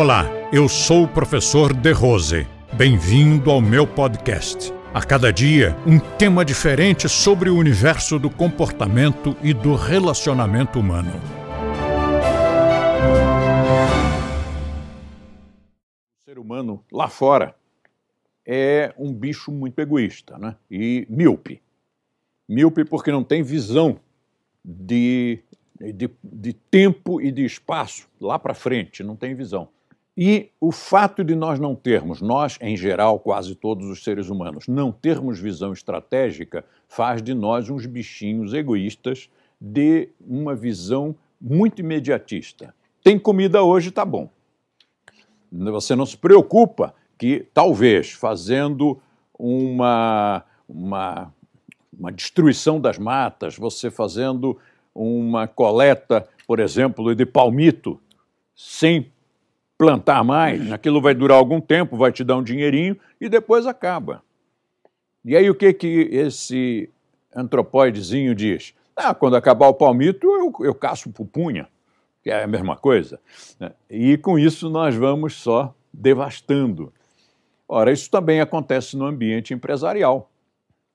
Olá, eu sou o professor De Rose. Bem-vindo ao meu podcast. A cada dia, um tema diferente sobre o universo do comportamento e do relacionamento humano. O ser humano lá fora é um bicho muito egoísta né? e míope. Míope porque não tem visão de, de, de tempo e de espaço lá para frente, não tem visão. E o fato de nós não termos, nós em geral, quase todos os seres humanos, não termos visão estratégica, faz de nós uns bichinhos egoístas de uma visão muito imediatista. Tem comida hoje, tá bom. Você não se preocupa que talvez fazendo uma, uma, uma destruição das matas, você fazendo uma coleta, por exemplo, de palmito, sem plantar mais, aquilo vai durar algum tempo, vai te dar um dinheirinho e depois acaba. E aí o que que esse antropóidezinho diz? Ah, quando acabar o palmito, eu, eu caço pupunha, que é a mesma coisa. Né? E com isso nós vamos só devastando. Ora, isso também acontece no ambiente empresarial.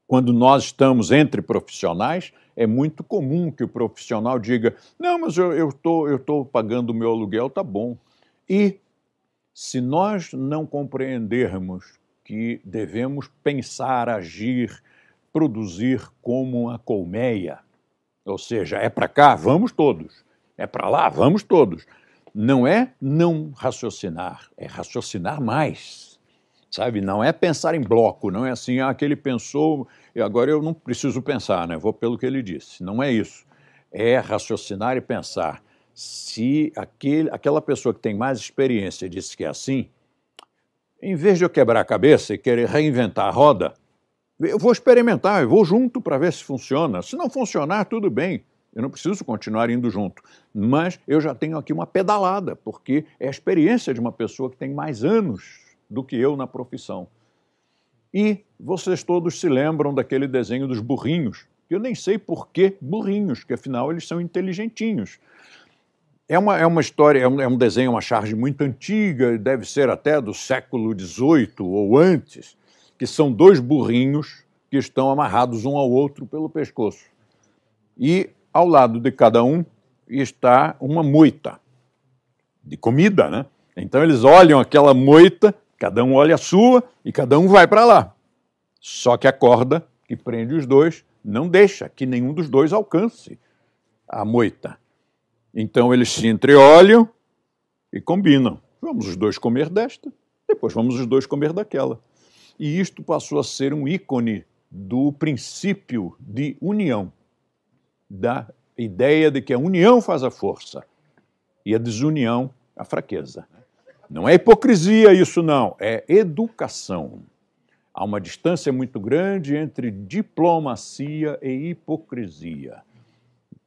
Quando nós estamos entre profissionais, é muito comum que o profissional diga: Não, mas eu estou eu tô pagando o meu aluguel, tá bom. E se nós não compreendermos que devemos pensar, agir, produzir como uma colmeia, ou seja, é para cá, vamos todos, é para lá, vamos todos. Não é não raciocinar, é raciocinar mais. Sabe? Não é pensar em bloco, não é assim, ah, aquele pensou e agora eu não preciso pensar, né? Vou pelo que ele disse. Não é isso. É raciocinar e pensar se aquele, aquela pessoa que tem mais experiência disse que é assim, em vez de eu quebrar a cabeça e querer reinventar a roda, eu vou experimentar, eu vou junto para ver se funciona. Se não funcionar, tudo bem, eu não preciso continuar indo junto. Mas eu já tenho aqui uma pedalada, porque é a experiência de uma pessoa que tem mais anos do que eu na profissão. E vocês todos se lembram daquele desenho dos burrinhos, eu nem sei por que burrinhos, que afinal eles são inteligentinhos. É uma, é uma história, é um, é um desenho, uma charge muito antiga, deve ser até do século XVIII ou antes, que são dois burrinhos que estão amarrados um ao outro pelo pescoço. E ao lado de cada um está uma moita de comida, né? Então eles olham aquela moita, cada um olha a sua e cada um vai para lá. Só que a corda que prende os dois não deixa que nenhum dos dois alcance a moita. Então eles se entreolham e combinam. Vamos os dois comer desta, depois vamos os dois comer daquela. E isto passou a ser um ícone do princípio de união, da ideia de que a união faz a força e a desunião a fraqueza. Não é hipocrisia isso, não, é educação. Há uma distância muito grande entre diplomacia e hipocrisia.